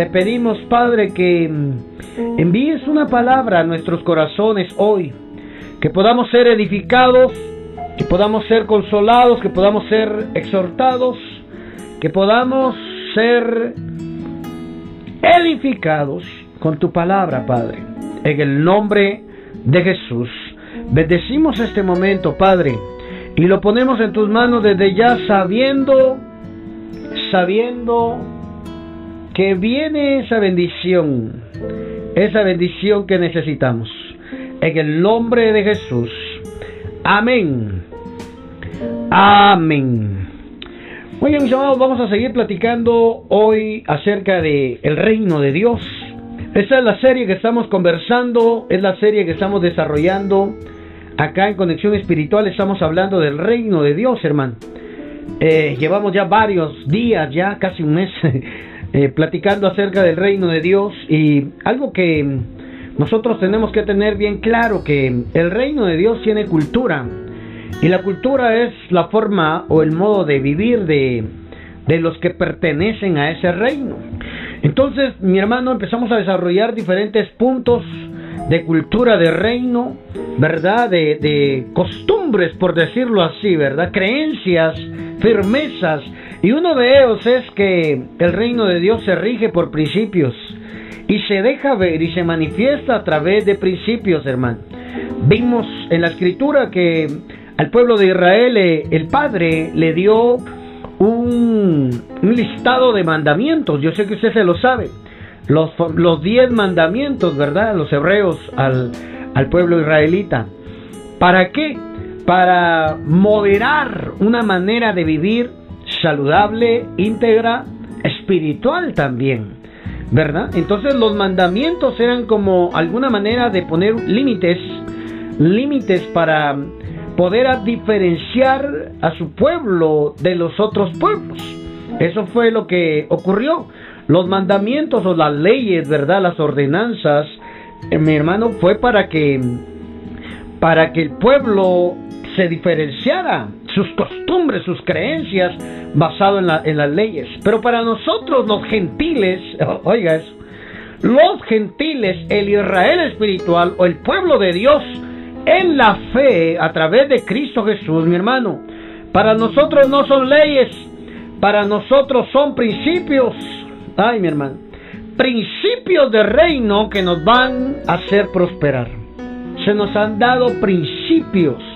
te pedimos, Padre, que mm, envíes una palabra a nuestros corazones hoy, que podamos ser edificados, que podamos ser consolados, que podamos ser exhortados, que podamos ser edificados con tu palabra, Padre. En el nombre de Jesús. Bendecimos este momento, Padre, y lo ponemos en tus manos desde ya sabiendo, sabiendo que viene esa bendición, esa bendición que necesitamos. En el nombre de Jesús. Amén. Amén. Muy bien, mis amados, vamos a seguir platicando hoy acerca de el reino de Dios. Esta es la serie que estamos conversando, es la serie que estamos desarrollando acá en Conexión Espiritual. Estamos hablando del reino de Dios, hermano. Eh, llevamos ya varios días, ya casi un mes, eh, platicando acerca del reino de Dios y algo que nosotros tenemos que tener bien claro que el reino de Dios tiene cultura y la cultura es la forma o el modo de vivir de, de los que pertenecen a ese reino. Entonces, mi hermano, empezamos a desarrollar diferentes puntos de cultura de reino, ¿verdad? De, de, costumbres, por decirlo así, ¿verdad? Creencias, firmezas. Y uno de ellos es que el reino de Dios se rige por principios y se deja ver y se manifiesta a través de principios, hermano. Vimos en la escritura que al pueblo de Israel eh, el Padre le dio un, listado de mandamientos. Yo sé que usted se lo sabe. Los, los diez mandamientos, ¿verdad? Los hebreos al, al pueblo israelita. ¿Para qué? Para moderar una manera de vivir saludable, íntegra, espiritual también. ¿Verdad? Entonces los mandamientos eran como alguna manera de poner límites, límites para poder diferenciar a su pueblo de los otros pueblos. Eso fue lo que ocurrió. Los mandamientos o las leyes, ¿verdad? Las ordenanzas, eh, mi hermano, fue para que para que el pueblo se diferenciara sus costumbres, sus creencias, basado en, en las leyes. Pero para nosotros los gentiles, oiga eso, los gentiles, el Israel espiritual o el pueblo de Dios, en la fe a través de Cristo Jesús, mi hermano. Para nosotros no son leyes, para nosotros son principios. Ay, mi hermano. Principios de reino que nos van a hacer prosperar. Se nos han dado principios.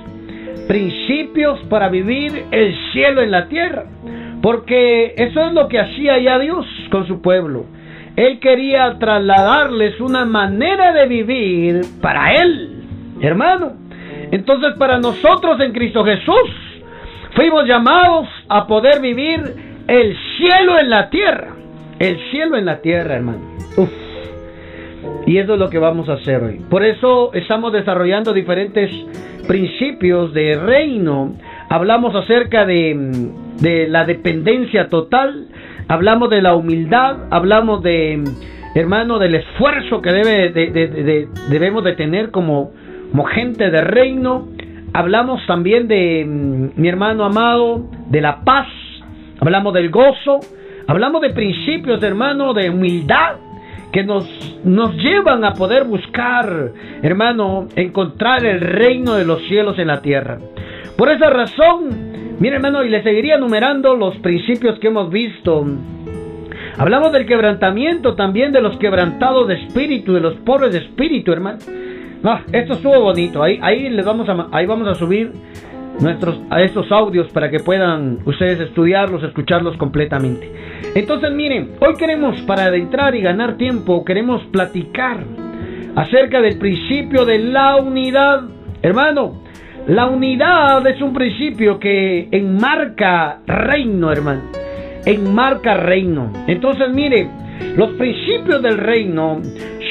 Principios para vivir el cielo en la tierra. Porque eso es lo que hacía ya Dios con su pueblo. Él quería trasladarles una manera de vivir para Él hermano. Entonces para nosotros en Cristo Jesús fuimos llamados a poder vivir el cielo en la tierra. El cielo en la tierra, hermano. Y eso es lo que vamos a hacer hoy. Por eso estamos desarrollando diferentes principios de reino. Hablamos acerca de, la dependencia total. Hablamos de la humildad. Hablamos de, hermano, del esfuerzo que debe, de, debemos de tener como como gente de reino. Hablamos también de mm, mi hermano amado, de la paz. Hablamos del gozo. Hablamos de principios, hermano, de humildad que nos, nos llevan a poder buscar, hermano, encontrar el reino de los cielos en la tierra. Por esa razón, mi hermano, y le seguiría enumerando los principios que hemos visto. Hablamos del quebrantamiento también de los quebrantados de espíritu, de los pobres de espíritu, hermano. No, esto estuvo bonito. Ahí, ahí les vamos a, ahí vamos a subir nuestros a estos audios para que puedan ustedes estudiarlos, escucharlos completamente. Entonces, miren, hoy queremos para adentrar y ganar tiempo, queremos platicar acerca del principio de la unidad. Hermano, la unidad es un principio que enmarca reino, hermano. Enmarca reino. Entonces, mire, los principios del reino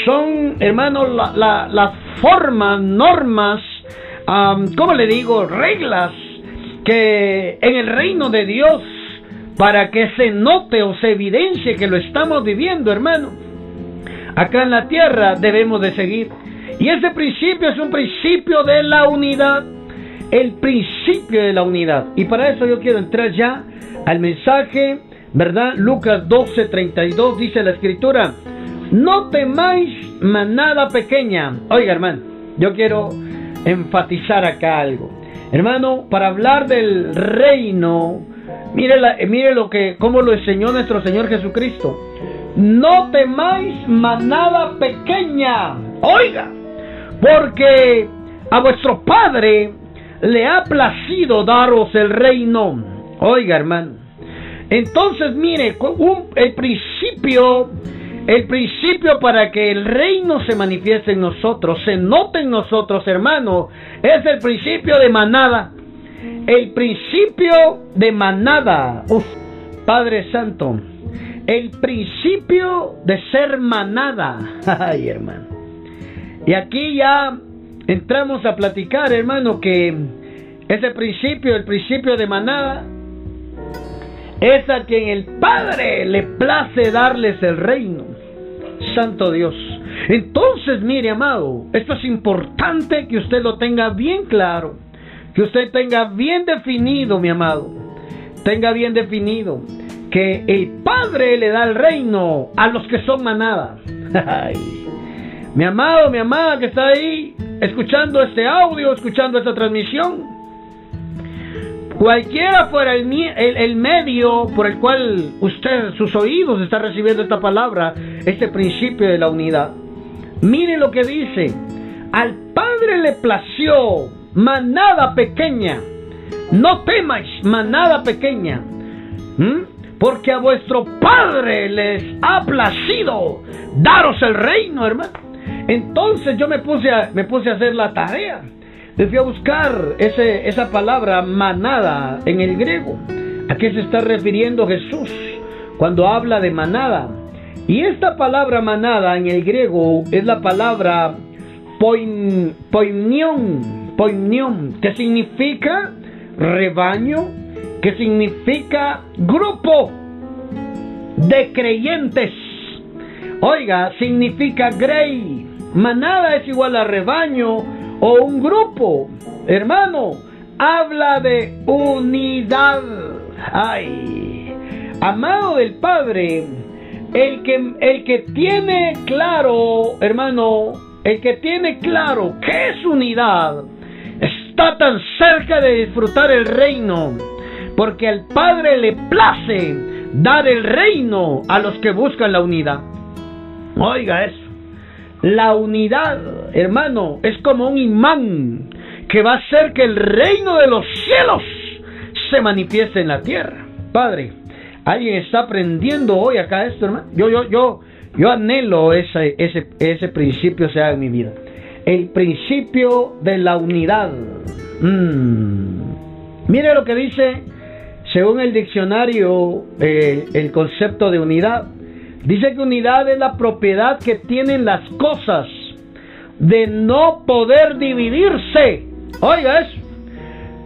son, hermano, las formas, normas, ¿cómo le digo? Reglas que en el reino de Dios, para que se note o se evidencie que lo estamos viviendo, hermano, acá en la tierra debemos de seguir. Y ese principio es un principio de la unidad, el principio de la unidad. Y para eso yo quiero entrar ya al mensaje ¿verdad? Lucas 12, 32 dice la escritura, no temáis manada pequeña. Oiga, hermano, yo quiero enfatizar acá algo. Hermano, para hablar del reino, mire, la, mire lo que, cómo lo enseñó nuestro Señor Jesucristo. No temáis manada pequeña. Oiga, porque a vuestro Padre le ha placido daros el reino. Oiga, hermano. Entonces, mire, el principio, el principio para que el reino se manifieste en nosotros, se note en nosotros, hermano, es el principio de manada. El principio de manada. Uf, Padre Santo. El principio de ser manada. Ay, hermano. Y aquí ya entramos a platicar, hermano, que ese principio, el principio de manada, es a quien el Padre le place darles el reino. Santo Dios. Entonces, mire, amado, esto es importante que usted lo tenga bien claro, que usted tenga bien definido, mi amado, tenga bien definido que el Padre le da el reino a los que son manada. mi amado, mi amada que está ahí escuchando este audio, escuchando esta transmisión, Cualquiera fuera el, el, medio por el cual usted, sus oídos, está recibiendo esta palabra, este principio de la unidad. Mire lo que dice. Al Padre le plació manada pequeña. No temáis, manada pequeña. Porque a vuestro Padre les ha placido daros el reino, hermano. Entonces yo me puse a, me puse a hacer la tarea les fui a buscar ese, esa palabra manada en el griego. ¿A qué se está refiriendo Jesús cuando habla de manada? Y esta palabra manada en el griego es la palabra poimion, poimion, que significa rebaño, que significa grupo de creyentes. Oiga, significa grey. Manada es igual a rebaño o un grupo, hermano, habla de unidad. Ay, amado del Padre, el que, el que tiene claro, hermano, el que tiene claro qué es unidad, está tan cerca de disfrutar el reino, porque al Padre le place dar el reino a los que buscan la unidad. Oiga eso. La unidad, hermano, es como un imán que va a hacer que el reino de los cielos se manifieste en la tierra. Padre, alguien está aprendiendo hoy acá esto, hermano. Yo, yo, yo, yo anhelo ese, ese, ese principio sea en mi vida. El principio de la unidad. Mm. Mire lo que dice, según el diccionario, eh, el concepto de unidad. Dice que unidad es la propiedad que tienen las cosas de no poder dividirse. Oiga eso.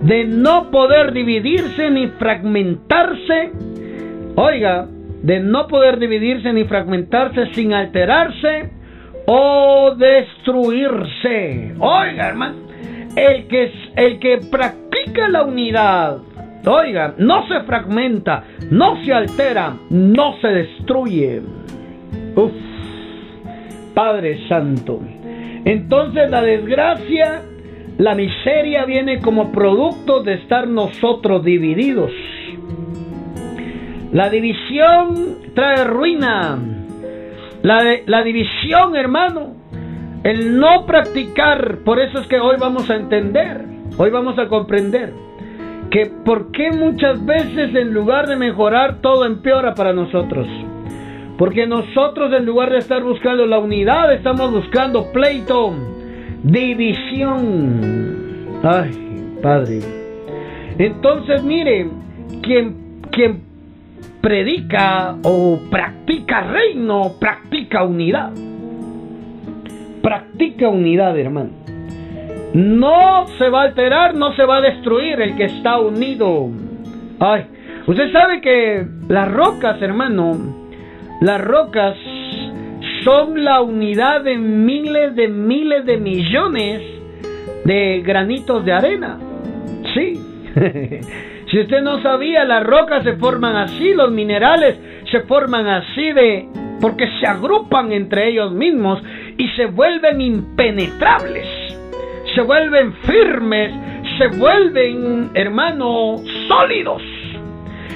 De no poder dividirse ni fragmentarse. Oiga, de no poder dividirse ni fragmentarse sin alterarse o destruirse. Oiga, hermano. El que, el que practica la unidad Oiga, no se fragmenta, no se altera, no se destruye. Uf, Padre Santo. Entonces la desgracia, la miseria viene como producto de estar nosotros divididos. La división trae ruina. La, la división, hermano, el no practicar, por eso es que hoy vamos a entender, hoy vamos a comprender que por qué muchas veces en lugar de mejorar todo empeora para nosotros. Porque nosotros en lugar de estar buscando la unidad, estamos buscando pleito, división. Ay, Padre. Entonces, mire, quien, quien predica o practica reino, practica unidad. Practica unidad, hermano. No se va a alterar, no se va a destruir el que está unido. Ay, usted sabe que las rocas, hermano, las rocas son la unidad de miles de miles de millones de granitos de arena. Sí. Si usted no sabía, las rocas se forman así, los minerales se forman así de porque se agrupan entre ellos mismos y se vuelven impenetrables, se vuelven firmes, se vuelven, hermanos, sólidos.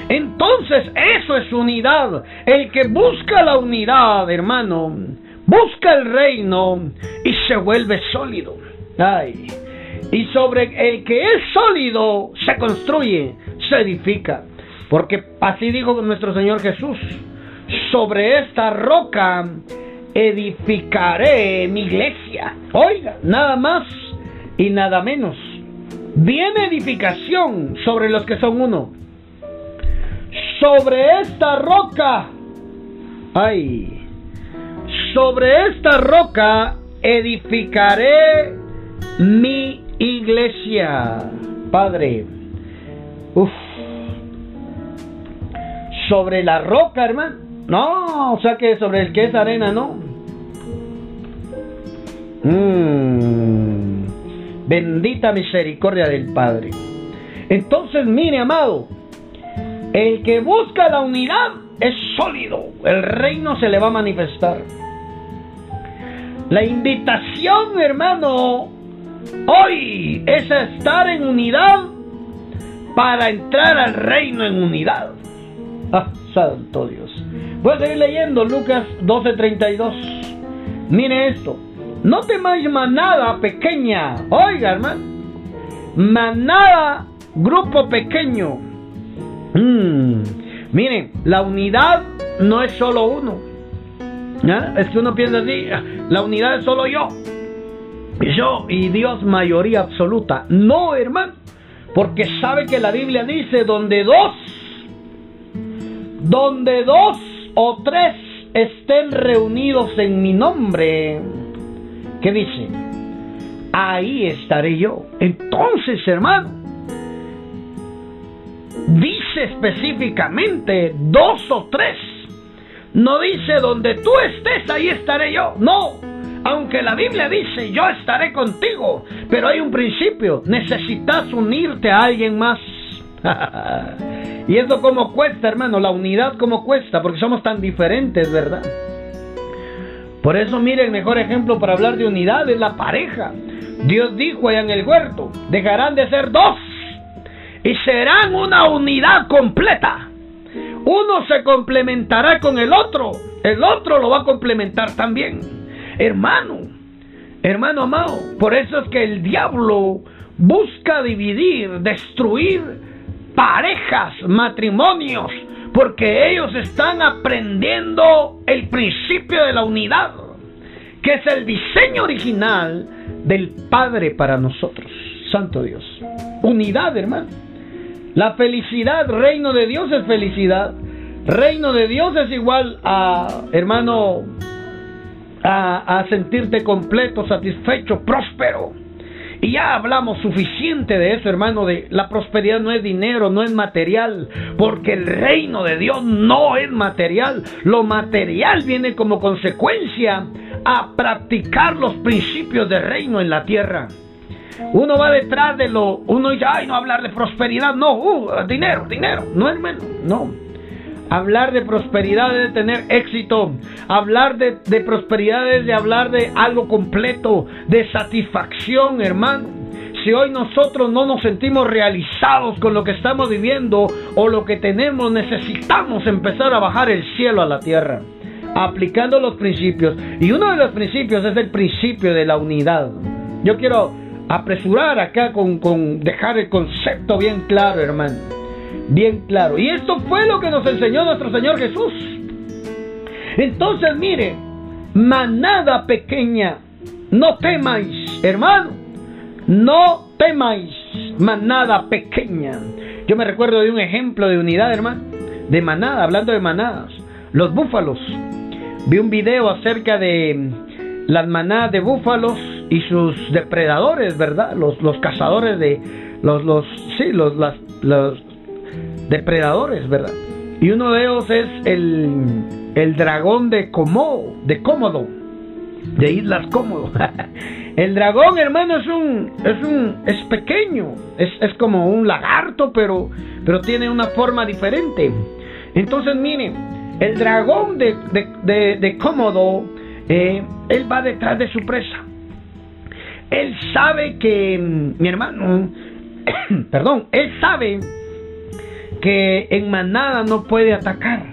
Entonces eso es unidad. El que busca la unidad, hermano, busca el reino y se vuelve sólido. Ay. Y sobre el que es sólido se construye, se edifica. Porque así dijo nuestro Señor Jesús. Sobre esta roca edificaré mi iglesia. Oiga, nada más y nada menos. Viene edificación sobre los que son uno. Sobre esta roca. Ay. Sobre esta roca edificaré mi iglesia. Padre. Uf. Sobre la roca, hermano. No, o sea que sobre el que es arena, no. Mm. Bendita misericordia del Padre. Entonces, mire, amado, el que busca la unidad es sólido. El reino se le va a manifestar. La invitación, hermano, hoy es estar en unidad para entrar al reino en unidad. Ah, santo Dios. Voy a seguir leyendo Lucas 12:32. Mire esto. No temáis manada pequeña. Oiga, hermano. Manada, grupo pequeño. Mm. Miren, la unidad no es solo uno. Es que uno piensa así, la unidad es solo yo. Yo y Dios mayoría absoluta. No, hermano. Porque sabe que la Biblia dice, donde dos, donde dos o tres estén reunidos en mi nombre, ¿qué dice? Ahí estaré yo. Entonces, hermano, dice específicamente dos o tres. No dice donde tú estés, ahí estaré yo. No, aunque la Biblia dice, yo estaré contigo, pero hay un principio, necesitas unirte a alguien más. y eso como cuesta, hermano, la unidad como cuesta, porque somos tan diferentes, ¿verdad? Por eso, mire, el mejor ejemplo para hablar de unidad es la pareja. Dios dijo allá en el huerto, dejarán de ser dos y serán una unidad completa. Uno se complementará con el otro, el otro lo va a complementar también. Hermano, hermano amado, por eso es que el diablo busca dividir, destruir parejas, matrimonios, porque ellos están aprendiendo el principio de la unidad, que es el diseño original del Padre para nosotros. Santo Dios. Unidad, hermano. La felicidad, reino de Dios es felicidad. Reino de Dios es igual a, hermano, a, sentirte completo, satisfecho, próspero. Y ya hablamos suficiente de eso, hermano, de la prosperidad no es dinero, no es material, porque el reino de Dios no es material. Lo material viene como consecuencia a practicar los principios del reino en la tierra. Uno va detrás de lo, uno dice, ay, no hablar de prosperidad, no, uh, dinero, dinero, no hermano, no. Hablar de prosperidad es de tener éxito. Hablar de, de prosperidad es de hablar de algo completo, de satisfacción, hermano. Si hoy nosotros no nos sentimos realizados con lo que estamos viviendo o lo que tenemos, necesitamos empezar a bajar el cielo a la tierra, aplicando los principios. Y uno de los principios es el principio de la unidad. Yo quiero apresurar acá con, con dejar el concepto bien claro, hermano bien claro. Y esto fue lo que nos enseñó nuestro Señor Jesús. Entonces, mire, manada pequeña, no temáis, hermano, no temáis, manada pequeña. Yo me recuerdo de un ejemplo de unidad, hermano, de manada, hablando de manadas, los búfalos. Vi un video acerca de las manadas de búfalos y sus depredadores, ¿verdad? Los, los cazadores de los, los, sí, los, las, los, depredadores, ¿verdad? Y uno de ellos es el, el dragón de Komodo, de Cómodo. de Islas Cómodo. El dragón, hermano, es un, es un, es pequeño, es, es como un lagarto, pero, pero tiene una forma diferente. Entonces, miren, el dragón de, de, de, Cómodo, eh, él va detrás de su presa. Él sabe que, mi hermano, perdón, él sabe que en manada no puede atacar.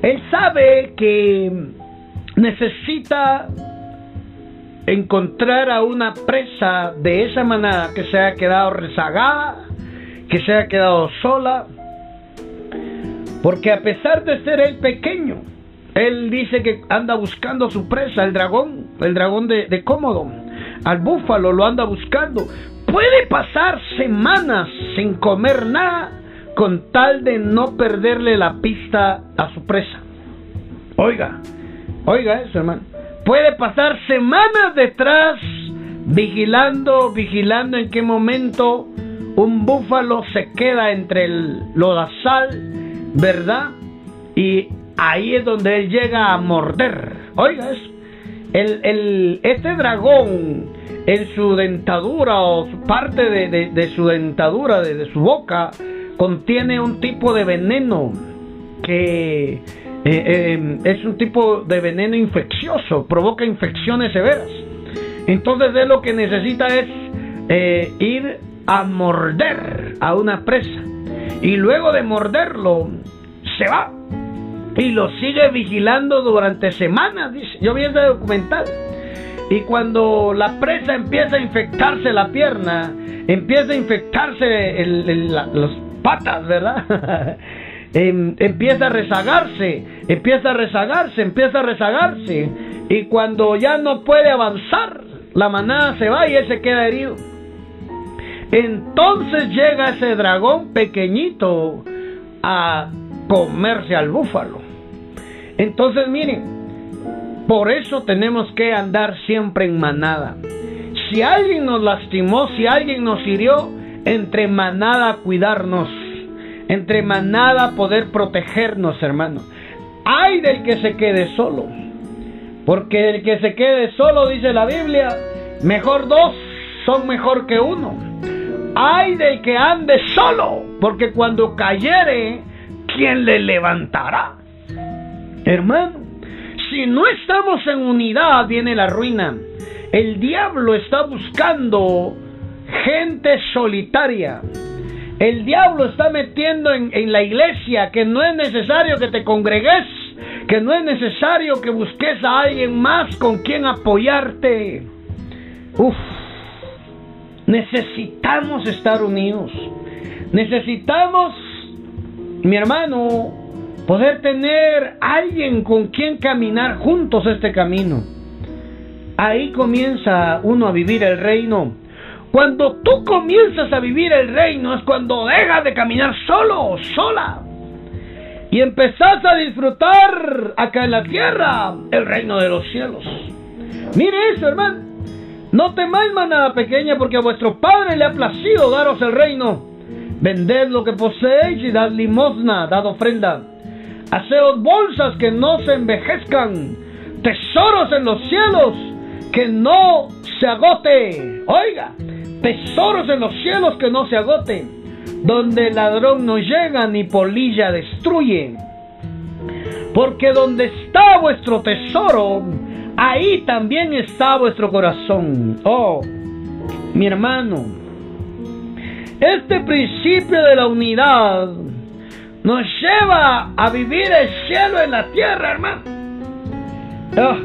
Él sabe que necesita encontrar a una presa de esa manada que se haya quedado rezagada, que se haya quedado sola, porque a pesar de ser el pequeño, él dice que anda buscando su presa, el dragón, el dragón de, de cómodo, al búfalo lo anda buscando. Puede pasar semanas sin comer nada con tal de no perderle la pista a su presa. Oiga, Oiga eso, hermano. Puede pasar semanas detrás vigilando, vigilando en qué momento un búfalo se queda entre el lodazal, ¿verdad? Y ahí es donde él llega a morder. Oiga eso. El, el, este dragón en su dentadura o parte de, su dentadura, de, de su boca, contiene un tipo de veneno que eh, eh, es un tipo de veneno infeccioso, provoca infecciones severas. Entonces de lo que necesita es eh, ir a morder a una presa y luego de morderlo se va y lo sigue vigilando durante semanas. Dice, yo vi ese documental. Y cuando la presa empieza a infectarse la pierna, empieza a infectarse las patas, ¿verdad? Em, empieza a rezagarse, empieza a rezagarse, empieza a rezagarse. Y cuando ya no puede avanzar, la manada se va y él se queda herido. Entonces llega ese dragón pequeñito a comerse al búfalo. Entonces miren, por eso tenemos que andar siempre en manada. Si alguien nos lastimó, si alguien nos hirió, entre manada cuidarnos entre manada poder protegernos, hermano. Hay del que se quede solo. Porque el que se quede solo, dice la Biblia, mejor dos son mejor que uno. Hay del que ande solo, porque cuando cayere, ¿quién le levantará? Hermano, si no estamos en unidad, viene la ruina. El diablo está buscando gente solitaria el diablo está metiendo en, la iglesia que no es necesario que te congregues, que no es necesario que busques a alguien más con quien apoyarte. Uf, necesitamos estar unidos. Necesitamos, mi hermano, poder tener alguien con quien caminar juntos este camino. Ahí comienza uno a vivir el reino. Cuando tú comienzas a vivir el reino es cuando dejas de caminar solo o sola. Y empezás a disfrutar acá en la tierra el reino de los cielos. Mire eso, hermano. No temáis manada pequeña porque a vuestro Padre le ha placido daros el reino. Vended lo que poseéis y dad limosna, dad ofrenda. Haceos bolsas que no se envejezcan, tesoros en los cielos que no se agote. Oiga, tesoros en los cielos que no se agoten, donde el ladrón no llega ni polilla destruye. Porque donde está vuestro tesoro, ahí también está vuestro corazón. Oh, mi hermano, este principio de la unidad nos lleva a vivir el cielo en la tierra, hermano. Oh,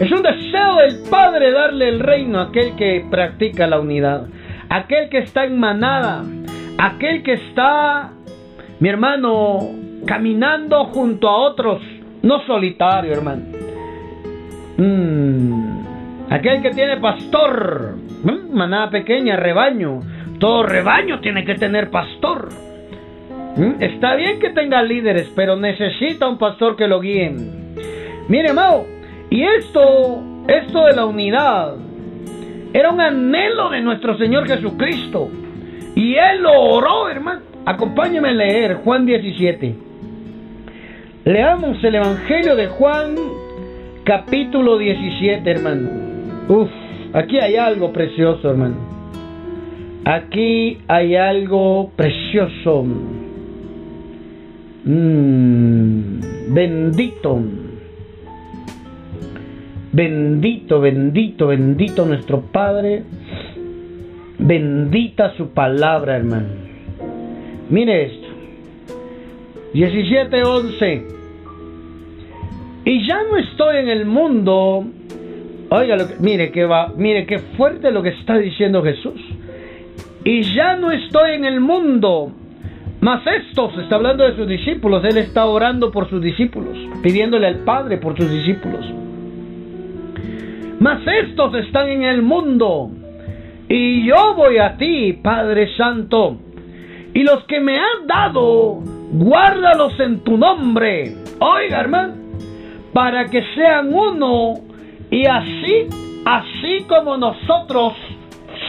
es un deseo del Padre darle el reino a aquel que practica la unidad, aquel que está en manada, aquel que está, mi hermano, caminando junto a otros, no solitario, hermano. Mm, aquel que tiene pastor, manada pequeña, rebaño. Todo rebaño tiene que tener pastor. Mm, está bien que tenga líderes, pero necesita un pastor que lo guíe. Mire, Mao, y esto, esto de la unidad, era un anhelo de nuestro Señor Jesucristo. Y Él lo oró, hermano. Acompáñeme a leer Juan 17. Leamos el Evangelio de Juan, capítulo 17, hermano. Uf, aquí hay algo precioso, hermano. Aquí hay algo precioso. Mm, bendito. Bendito, bendito, bendito nuestro Padre. Bendita su palabra, hermano. Mire esto. 17:11. Y ya no estoy en el mundo. Oiga, lo que, mire que va, mire qué fuerte lo que está diciendo Jesús. Y ya no estoy en el mundo. Mas estos, está hablando de sus discípulos, él está orando por sus discípulos, pidiéndole al Padre por sus discípulos. Mas estos están en el mundo, y yo voy a ti, Padre Santo, y los que me has dado, guárdalos en tu nombre. Oiga, hermano, para que sean uno y así, así como nosotros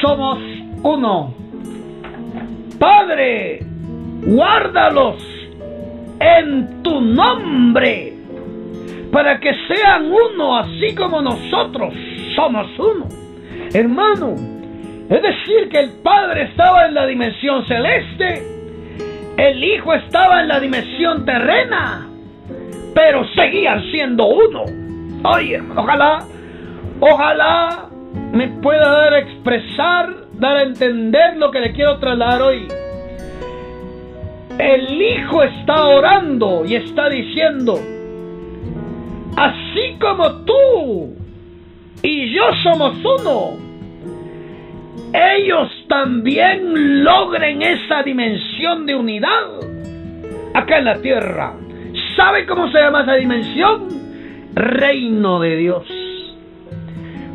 somos uno. Padre, guárdalos en tu nombre, para que sean uno así como nosotros somos uno. Hermano, es decir que el Padre estaba en la dimensión celeste, el Hijo estaba en la dimensión terrena, pero seguían siendo uno. Ojalá, ojalá me pueda dar a expresar, dar a entender lo que le quiero trasladar hoy. El Hijo está orando y está diciendo, así como tú y yo somos uno, ellos también logren esa dimensión de unidad acá en la tierra. ¿Sabe cómo se llama esa dimensión? Reino de Dios.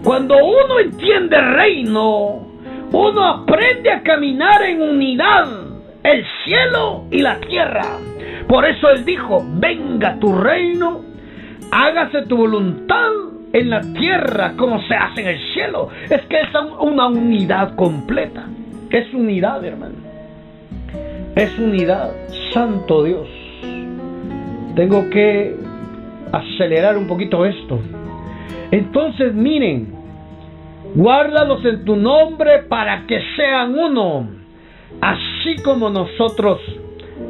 Cuando uno entiende reino, uno aprende a caminar en unidad, el cielo y la tierra. Por eso él dijo, venga tu reino, hágase tu voluntad en la tierra como se hace en el cielo. Es que es una unidad completa. Es unidad, hermano. Es unidad. Santo Dios. Tengo que acelerar un poquito esto. Entonces miren, guárdalos en tu nombre para que sean uno, así como nosotros.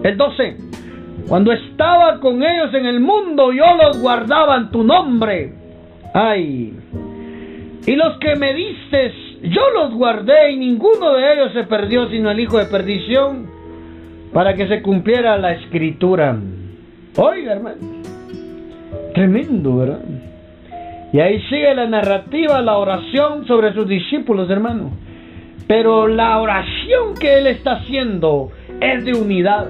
El 12. Cuando estaba con ellos en el mundo, yo los guardaba en tu nombre. Ay. Y los que me diste, yo los guardé y ninguno de ellos se perdió sino el hijo de perdición, para que se cumpliera la escritura. Oiga, hermano. Tremendo, ¿verdad? Y ahí sigue la narrativa, la oración sobre sus discípulos, hermano. Pero la oración que él está haciendo es de unidad.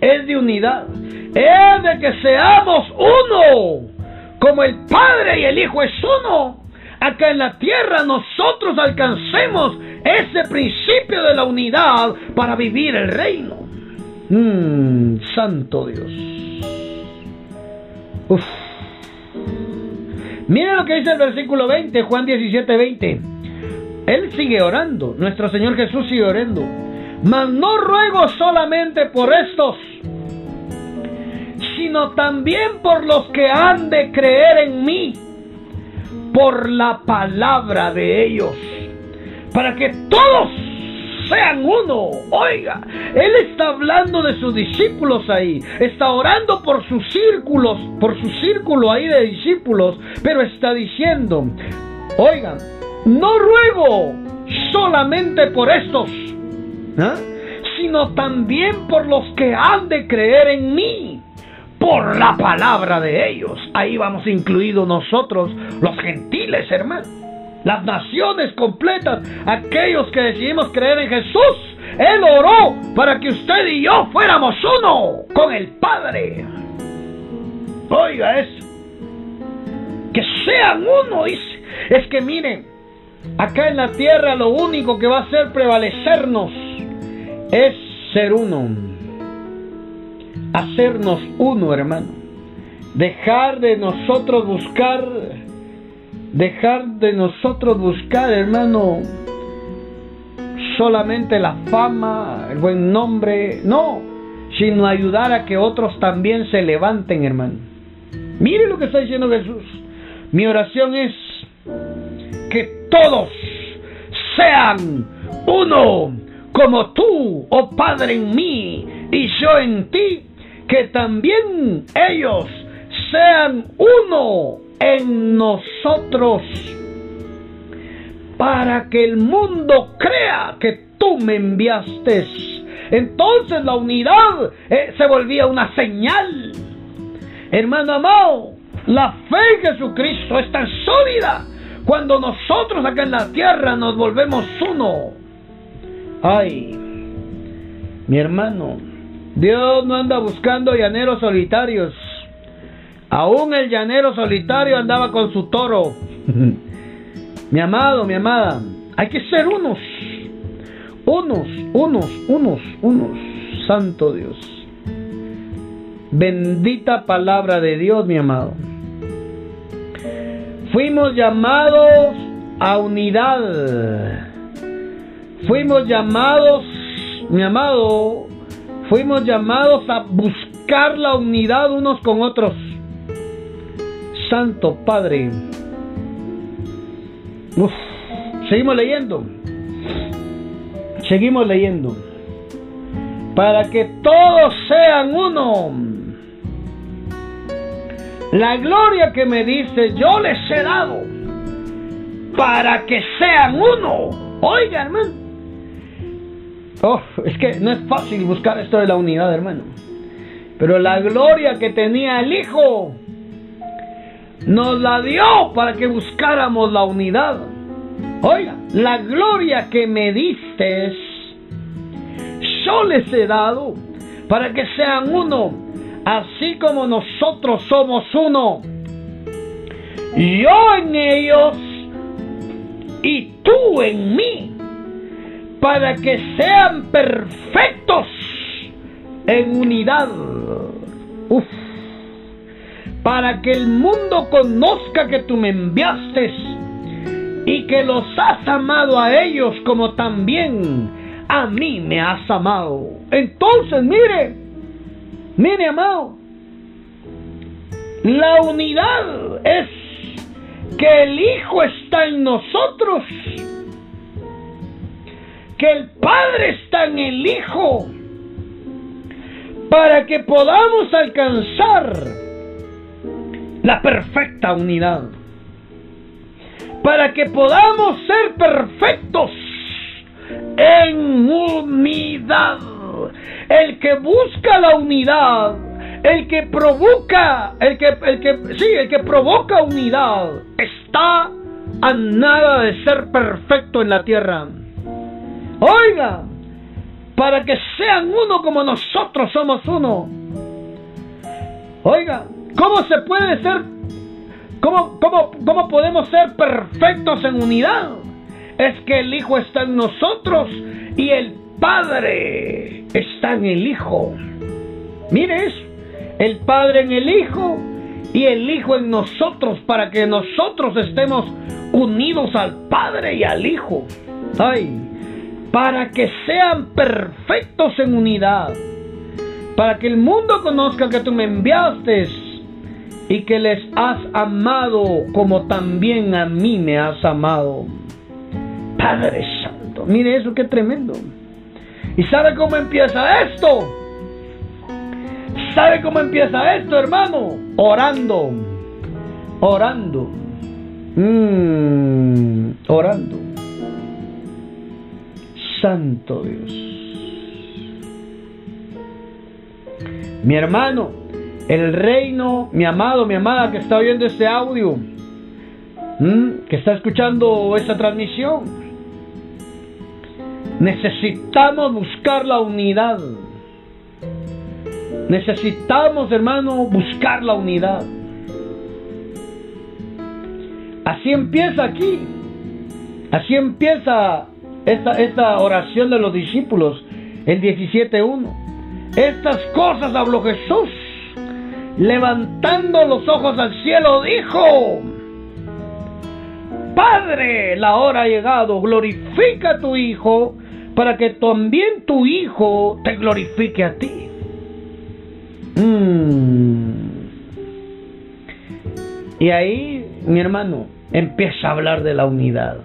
Es de unidad. Es de que seamos uno. Como el Padre y el Hijo es uno. Acá en la tierra nosotros alcancemos ese principio de la unidad para vivir el reino. Mmm, santo Dios. Uf. Mira lo que dice el versículo 20, Juan 17, 20. Él sigue orando, nuestro Señor Jesús sigue orando. Mas no ruego solamente por estos, sino también por los que han de creer en mí, por la palabra de ellos, para que todos sean uno. Oiga, Él está hablando de sus discípulos ahí. Está orando por sus círculos, por su círculo ahí de discípulos. Pero está diciendo, oigan, no ruego solamente por estos, ¿ah? sino también por los que han de creer en mí. Por la palabra de ellos. Ahí vamos incluidos nosotros, los gentiles, hermanos las naciones completas, aquellos que decidimos creer en Jesús. Él oró para que usted y yo fuéramos uno con el Padre. Oiga eso. Que sean uno, dice. Es que miren, acá en la tierra lo único que va a hacer prevalecernos es ser uno. Hacernos uno, hermano. Dejar de nosotros buscar dejar de nosotros buscar, hermano, solamente la fama, el buen nombre, no, sino ayudar a que otros también se levanten, hermano. Mire lo que está diciendo Jesús. Mi oración es que todos sean uno, como tú, oh Padre, en mí y yo en ti, que también ellos sean uno en nosotros, para que el mundo crea que tú me enviaste. Entonces la unidad eh, se volvía una señal. Hermano amado, la fe en Jesucristo es tan sólida cuando nosotros acá en la tierra nos volvemos uno. Ay, mi hermano, Dios no anda buscando llaneros solitarios. Aún el llanero solitario andaba con su toro. mi amado, mi amada, hay que ser unos. Unos, unos, unos, unos. Santo Dios. Bendita palabra de Dios, mi amado. Fuimos llamados a unidad. Fuimos llamados, mi amado, fuimos llamados a buscar la unidad unos con otros. Santo Padre. seguimos leyendo. Seguimos leyendo. Para que todos sean uno. La gloria que me dice yo les he dado. Para que sean uno. Oiga, hermano. Oh, es que no es fácil buscar esto de la unidad, hermano. Pero la gloria que tenía el Hijo nos la dio para que buscáramos la unidad. Oiga, la gloria que me diste, yo les he dado para que sean uno, así como nosotros somos uno. Yo en ellos y tú en mí, para que sean perfectos en unidad. Uf para que el mundo conozca que tú me enviaste y que los has amado a ellos como también a mí me has amado. Entonces, mire, mire, amado, la unidad es que el Hijo está en nosotros, que el Padre está en el Hijo, para que podamos alcanzar la perfecta unidad. Para que podamos ser perfectos en unidad. El que busca la unidad, el que provoca, el que, el que, sí, el que provoca unidad, está a nada de ser perfecto en la tierra. Oiga, para que sean uno como nosotros somos uno. Oiga, ¿Cómo se puede ser, cómo, cómo, cómo podemos ser perfectos en unidad? Es que el Hijo está en nosotros y el Padre está en el Hijo. Mire eso, el Padre en el Hijo y el Hijo en nosotros para que nosotros estemos unidos al Padre y al Hijo. Ay, para que sean perfectos en unidad, para que el mundo conozca que tú me enviaste y que les has amado como también a mí me has amado. Padre Santo, mire eso qué tremendo. ¿Y sabe cómo empieza esto? ¿Sabe cómo empieza esto, hermano? Orando, orando, mm, orando. Santo Dios. Mi hermano, el reino, mi amado, mi amada que está oyendo este audio, que está escuchando esta transmisión. Necesitamos buscar la unidad. Necesitamos, hermano, buscar la unidad. Así empieza aquí. Así empieza esta, esta oración de los discípulos, el 17.1. Estas cosas habló Jesús levantando los ojos al cielo, dijo, Padre, la hora ha llegado, glorifica a tu Hijo, para que también tu Hijo te glorifique a ti. Mm. Y ahí, mi hermano, empieza a hablar de la unidad.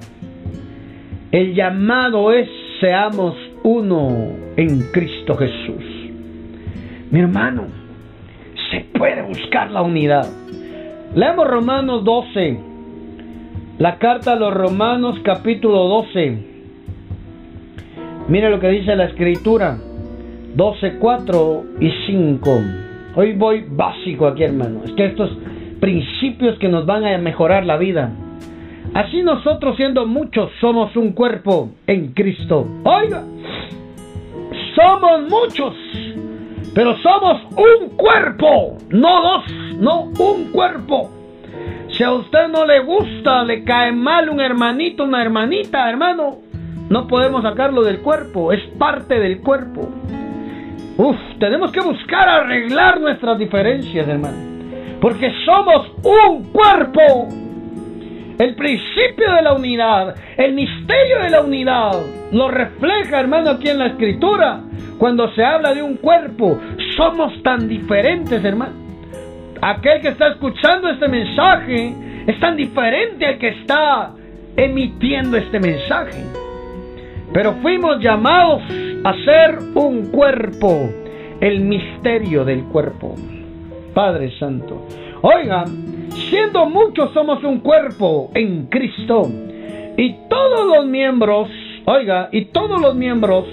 El llamado es seamos uno en Cristo Jesús. Mi hermano, se puede buscar la unidad. Leemos Romanos 12, la carta a los Romanos capítulo 12. Mire lo que dice la escritura. 12, 4 y 5. Hoy voy básico aquí, hermano. Es que estos principios que nos van a mejorar la vida. Así nosotros siendo muchos somos un cuerpo en Cristo. Oiga, somos muchos, pero somos un cuerpo, no dos, no un cuerpo. Si a usted no le gusta, le cae mal un hermanito, una hermanita, hermano, no podemos sacarlo del cuerpo, es parte del cuerpo. Uf, tenemos que buscar arreglar nuestras diferencias, hermano, porque somos un cuerpo. El principio de la unidad, el misterio de la unidad, lo refleja, hermano, aquí en la escritura. Cuando se habla de un cuerpo, somos tan diferentes, hermano. Aquel que está escuchando este mensaje es tan diferente al que está emitiendo este mensaje. Pero fuimos llamados a ser un cuerpo, el misterio del cuerpo. Padre Santo. Oigan, siendo muchos somos un cuerpo en Cristo. Y todos los miembros, oiga, y todos los miembros,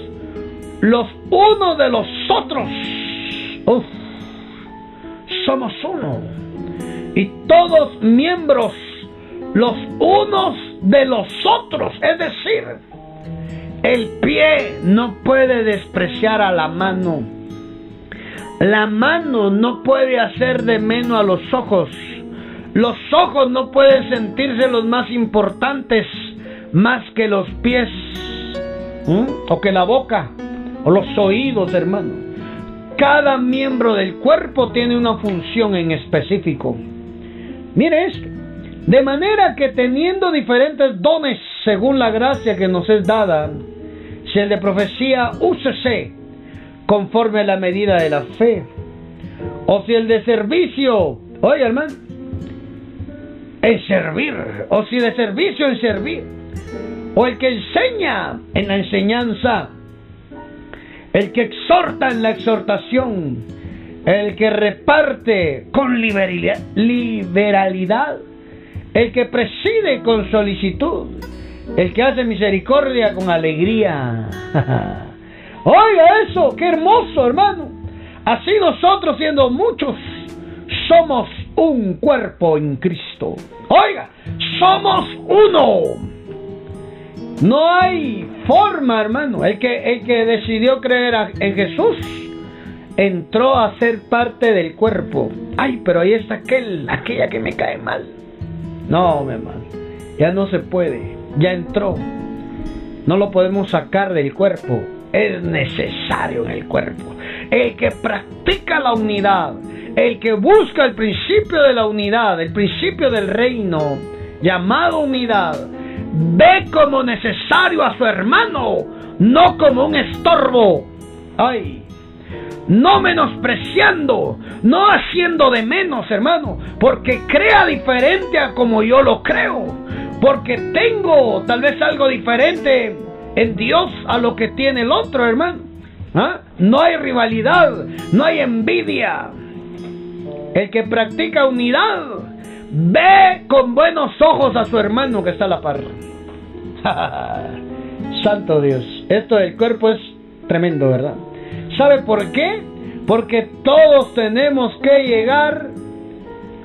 los unos de los otros, somos uno. Y todos miembros, los unos de los otros. Es decir, el pie no puede despreciar a la mano. La mano no puede hacer de menos a los ojos. Los ojos no pueden sentirse los más importantes más que los pies, o que la boca, o los oídos, hermano. Cada miembro del cuerpo tiene una función en específico. Mire esto. De manera que teniendo diferentes dones según la gracia que nos es dada, si el de profecía, úsese conforme a la medida de la fe. O si el de servicio, oye hermano, en servir, o si de servicio en servir, o el que enseña en la enseñanza, el que exhorta en la exhortación, el que reparte con liberalidad, el que preside con solicitud, el que hace misericordia con alegría. Oiga eso, qué hermoso hermano. Así nosotros siendo muchos, somos un cuerpo en Cristo. Oiga, somos uno. No hay forma, hermano. El que, el que decidió creer en Jesús entró a ser parte del cuerpo. Ay, pero ahí está aquel, aquella que me cae mal. No, mi hermano. Ya no se puede. Ya entró. No lo podemos sacar del cuerpo. Es necesario en el cuerpo. El que practica la unidad el que busca el principio de la unidad, el principio del reino, llamado unidad, ve como necesario a su hermano, no como un estorbo. Ay, no menospreciando, no haciendo de menos, hermano, porque crea diferente a como yo lo creo, porque tengo tal vez algo diferente en Dios a lo que tiene el otro, hermano. ¿Ah? No hay rivalidad, no hay envidia, el que practica unidad ve con buenos ojos a su hermano que está a la par. Santo Dios, esto del cuerpo es tremendo, ¿verdad? ¿Sabe por qué? Porque todos tenemos que llegar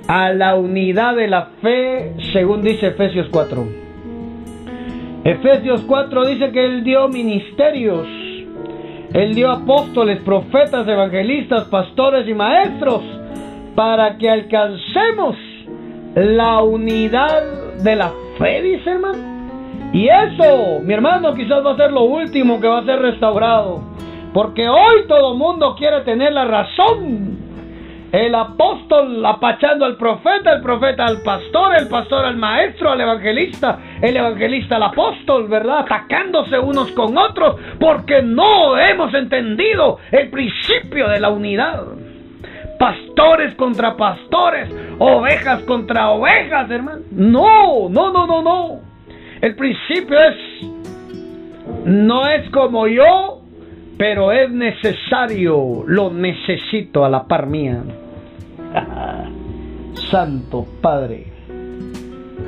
a la unidad de la fe, según dice Efesios 4. Efesios 4 dice que Él dio ministerios, Él dio apóstoles, profetas, evangelistas, pastores y maestros para que alcancemos la unidad de la fe, dice hermano. Y eso, mi hermano, quizás va a ser lo último que va a ser restaurado. Porque hoy todo mundo quiere tener la razón. El apóstol apachando al profeta, el profeta al pastor, el pastor al maestro, al evangelista, el evangelista al apóstol, ¿verdad? Atacándose unos con otros porque no hemos entendido el principio de la unidad. Pastores contra pastores, ovejas contra ovejas, hermano. No, no, no, no, no. El principio es, no es como yo, pero es necesario, lo necesito a la par mía. Santo Padre.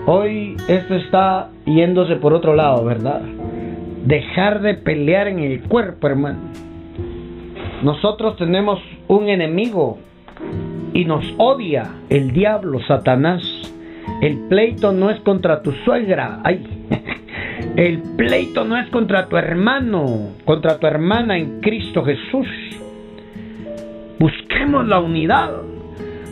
Hoy esto está yéndose por otro lado, ¿verdad? Dejar de pelear en el cuerpo, hermano. Nosotros tenemos un enemigo y nos odia el diablo, Satanás. El pleito no es contra tu suegra, ay. El pleito no es contra tu hermano, contra tu hermana en Cristo Jesús. Busquemos la unidad.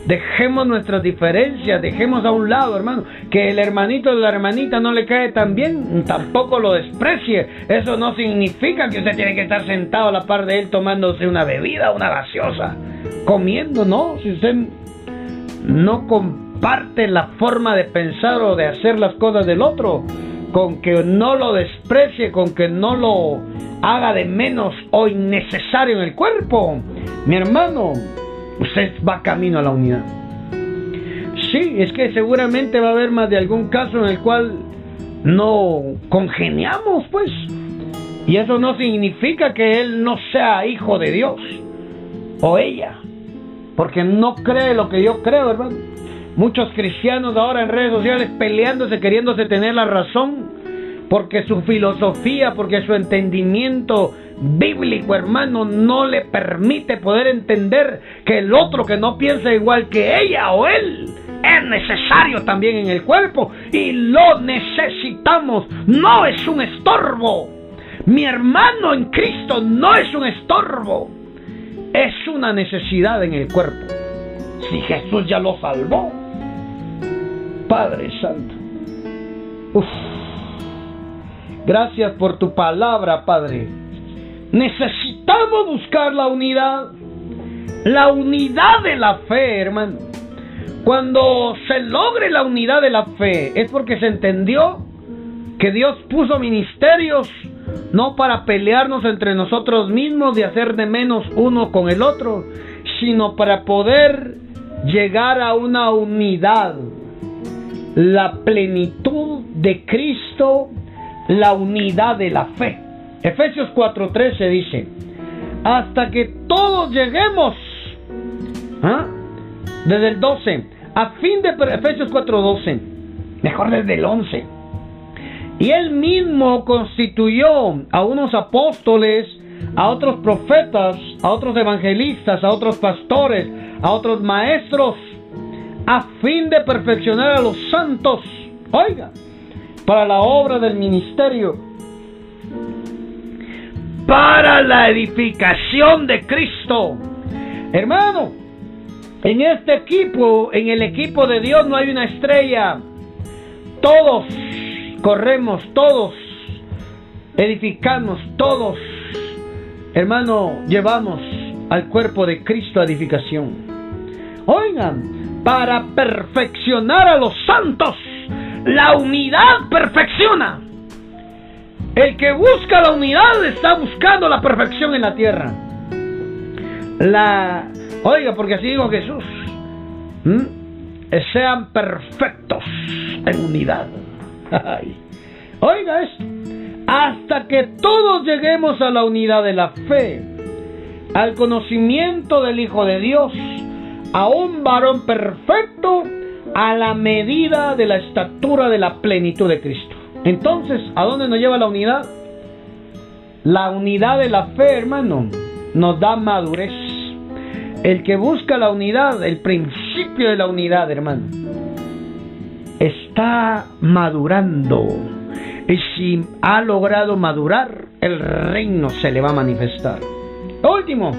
Dejemos nuestras diferencias, dejemos a un lado, hermano. Que el hermanito de la hermanita no le cae tan bien, tampoco lo desprecie. Eso no significa que usted tiene que estar sentado a la par de él tomándose una bebida, una gaseosa, comiendo, ¿no? Si usted no comparte la forma de pensar o de hacer las cosas del otro, con que no lo desprecie, con que no lo haga de menos o innecesario en el cuerpo, mi hermano, usted va camino a la unidad. Sí, es que seguramente va a haber más de algún caso en el cual no congeniamos, pues. Y eso no significa que él no sea hijo de Dios o ella, porque no cree lo que yo creo, hermano. Muchos cristianos ahora en redes sociales peleándose, queriéndose tener la razón, porque su filosofía, porque su entendimiento bíblico, hermano, no le permite poder entender que el otro que no piensa igual que ella o él es necesario también en el cuerpo y lo necesitamos, no es un estorbo. Mi hermano en Cristo no es un estorbo, es una necesidad en el cuerpo. Si Jesús ya lo salvó, Padre Santo. Gracias por tu palabra, Padre. Necesitamos buscar la unidad. La unidad de la fe, hermano. Cuando se logre la unidad de la fe es porque se entendió que Dios puso ministerios no para pelearnos entre nosotros mismos y hacer de menos uno con el otro, sino para poder llegar a una unidad, la plenitud de Cristo, la unidad de la fe. Efesios 4:13 dice, hasta que todos lleguemos, ¿ah? desde el 12, a fin de Efesios 4:12, mejor desde el 11. Y él mismo constituyó a unos apóstoles, a otros profetas, a otros evangelistas, a otros pastores, a otros maestros, a fin de perfeccionar a los santos, oiga, para la obra del ministerio, para la edificación de Cristo. Hermano, en este equipo, en el equipo de Dios no hay una estrella. Todos corremos, todos edificamos, todos, hermano, llevamos al cuerpo de Cristo a edificación. Oigan, para perfeccionar a los santos, la unidad perfecciona. El que busca la unidad está buscando la perfección en la tierra. La Oiga, porque así dijo Jesús. Sean perfectos en unidad. Oiga esto. Hasta que todos lleguemos a la unidad de la fe, al conocimiento del Hijo de Dios, a un varón perfecto, a la medida de la estatura de la plenitud de Cristo. Entonces, ¿a dónde nos lleva la unidad? La unidad de la fe, hermano, nos da madurez. El que busca la unidad, el principio de la unidad, hermano, está madurando. Y si ha logrado madurar, el reino se le va a manifestar. Lo último,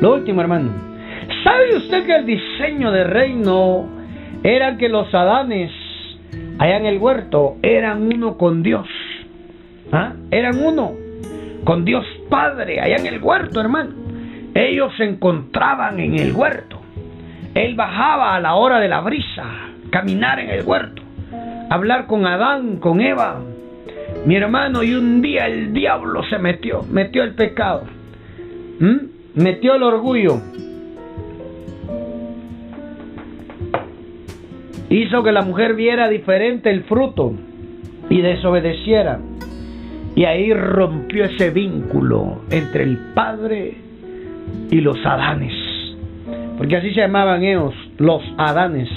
lo último, hermano. ¿Sabe usted que el diseño de reino era que los Adanes, allá en el huerto, eran uno con Dios? ¿Ah? Eran uno con Dios Padre, allá en el huerto, hermano. Ellos se encontraban en el huerto. Él bajaba a la hora de la brisa, caminar en el huerto, hablar con Adán, con Eva, mi hermano, y un día el diablo se metió, metió el pecado, metió el orgullo, hizo que la mujer viera diferente el fruto y desobedeciera. Y ahí rompió ese vínculo entre el Padre y los Adanes. Porque así se llamaban ellos, los Adanes.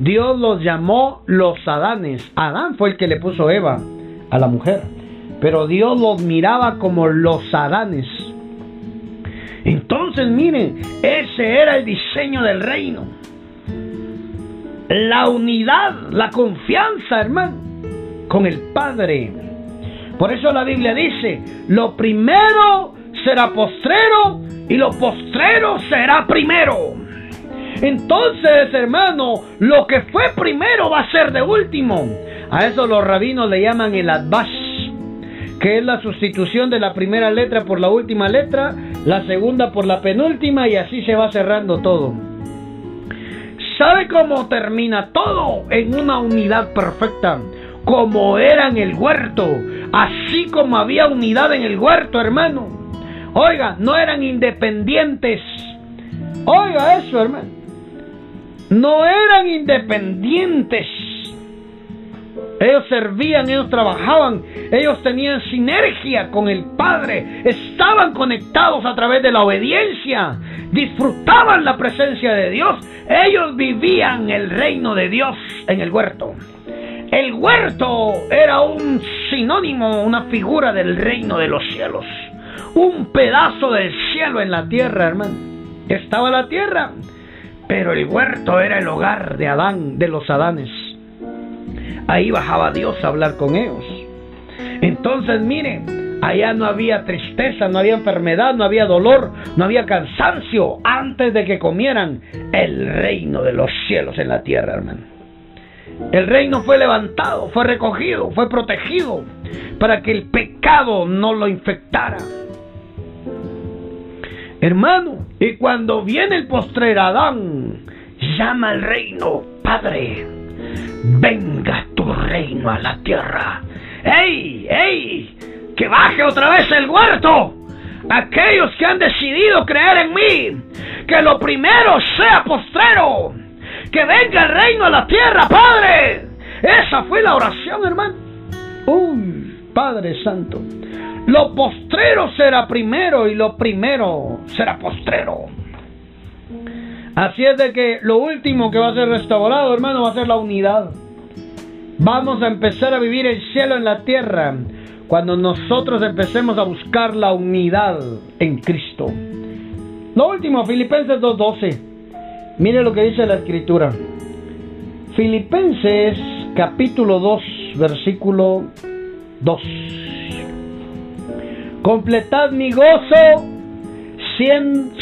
Dios los llamó los Adanes. Adán fue el que le puso Eva a la mujer. Pero Dios los miraba como los Adanes. Entonces miren, ese era el diseño del reino. La unidad, la confianza, hermano, con el Padre. Por eso la Biblia dice, lo primero será postrero y lo postrero será primero. Entonces, hermano, lo que fue primero va a ser de último. A eso los rabinos le llaman el adbash, que es la sustitución de la primera letra por la última letra, la segunda por la penúltima y así se va cerrando todo. ¿Sabe cómo termina todo? En una unidad perfecta, como era en el huerto, así como había unidad en el huerto, hermano. Oiga, no eran independientes. Oiga eso, hermano no eran independientes. Ellos servían, ellos trabajaban, ellos tenían sinergia con el Padre, estaban conectados a través de la obediencia, disfrutaban la presencia de Dios, ellos vivían el reino de Dios en el huerto. El huerto era un sinónimo, una figura del reino de los cielos, un pedazo del cielo en la tierra, hermano. Estaba la tierra, pero el huerto era el hogar de Adán, de los Adanes. Ahí bajaba Dios a hablar con ellos. Entonces, miren, allá no había tristeza, no había enfermedad, no había dolor, no había cansancio antes de que comieran el reino de los cielos en la tierra, hermano. El reino fue levantado, fue recogido, fue protegido para que el pecado no lo infectara. Hermano, y cuando viene el postrer Adán, llama al reino, Padre, venga tu reino a la tierra. ¡Ey, ey! Que baje otra vez el huerto. Aquellos que han decidido creer en mí, que lo primero sea postrero. Que venga el reino a la tierra, Padre. Esa fue la oración, hermano. Uy, Padre Santo. Lo postrero será primero y lo primero será postrero. Así es de que lo último que va a ser restaurado, hermano, va a ser la unidad. Vamos a empezar a vivir el cielo en la tierra cuando nosotros empecemos a buscar la unidad en Cristo. Lo último, Filipenses 2.12. Mire lo que dice la escritura. Filipenses capítulo 2, versículo 2. Completad mi gozo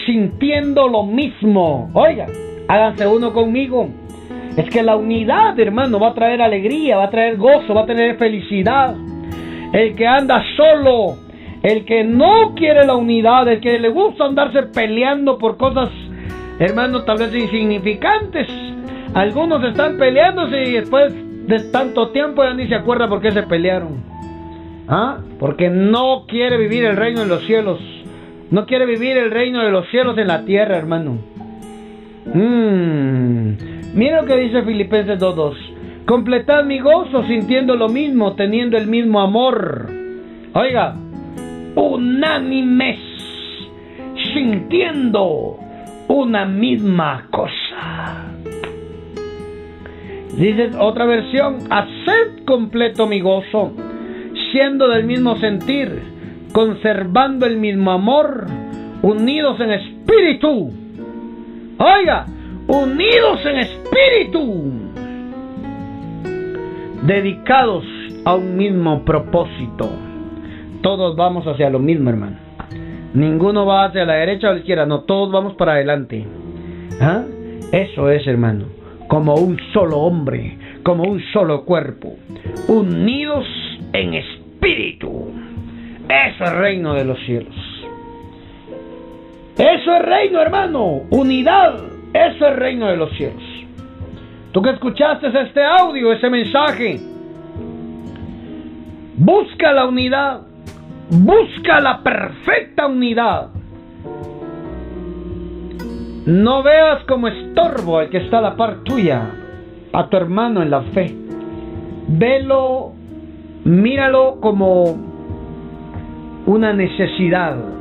sintiendo lo mismo. Oiga, háganse uno conmigo. Es que la unidad, hermano, va a traer alegría, va a traer gozo, va a tener felicidad. El que anda solo, el que no quiere la unidad, el que le gusta andarse peleando por cosas, hermano, tal vez insignificantes. Algunos están peleándose y después de tanto tiempo ya ni se acuerda por qué se pelearon. ¿Ah? Porque no quiere vivir el reino de los cielos. No quiere vivir el reino de los cielos en la tierra, hermano. Mmm. Mira lo que dice Filipenses 2.2. Completad mi gozo sintiendo lo mismo, teniendo el mismo amor. Oiga, unánimes, sintiendo una misma cosa. Dice otra versión, haced completo mi gozo siendo del mismo sentir, conservando el mismo amor, unidos en espíritu. Oiga, unidos en espíritu, dedicados a un mismo propósito. Todos vamos hacia lo mismo, hermano. Ninguno va hacia la derecha o la izquierda, no, todos vamos para adelante. ¿Ah? Eso es, hermano, como un solo hombre, como un solo cuerpo, unidos en espíritu espíritu. Eso es reino de los cielos. Eso es reino, hermano. Unidad. Eso es reino de los cielos. Tú que escuchaste este audio, ese mensaje, busca la unidad. Busca la perfecta unidad. No veas como estorbo al que está a la par tuya. a tu hermano en la fe. Velo, míralo como una necesidad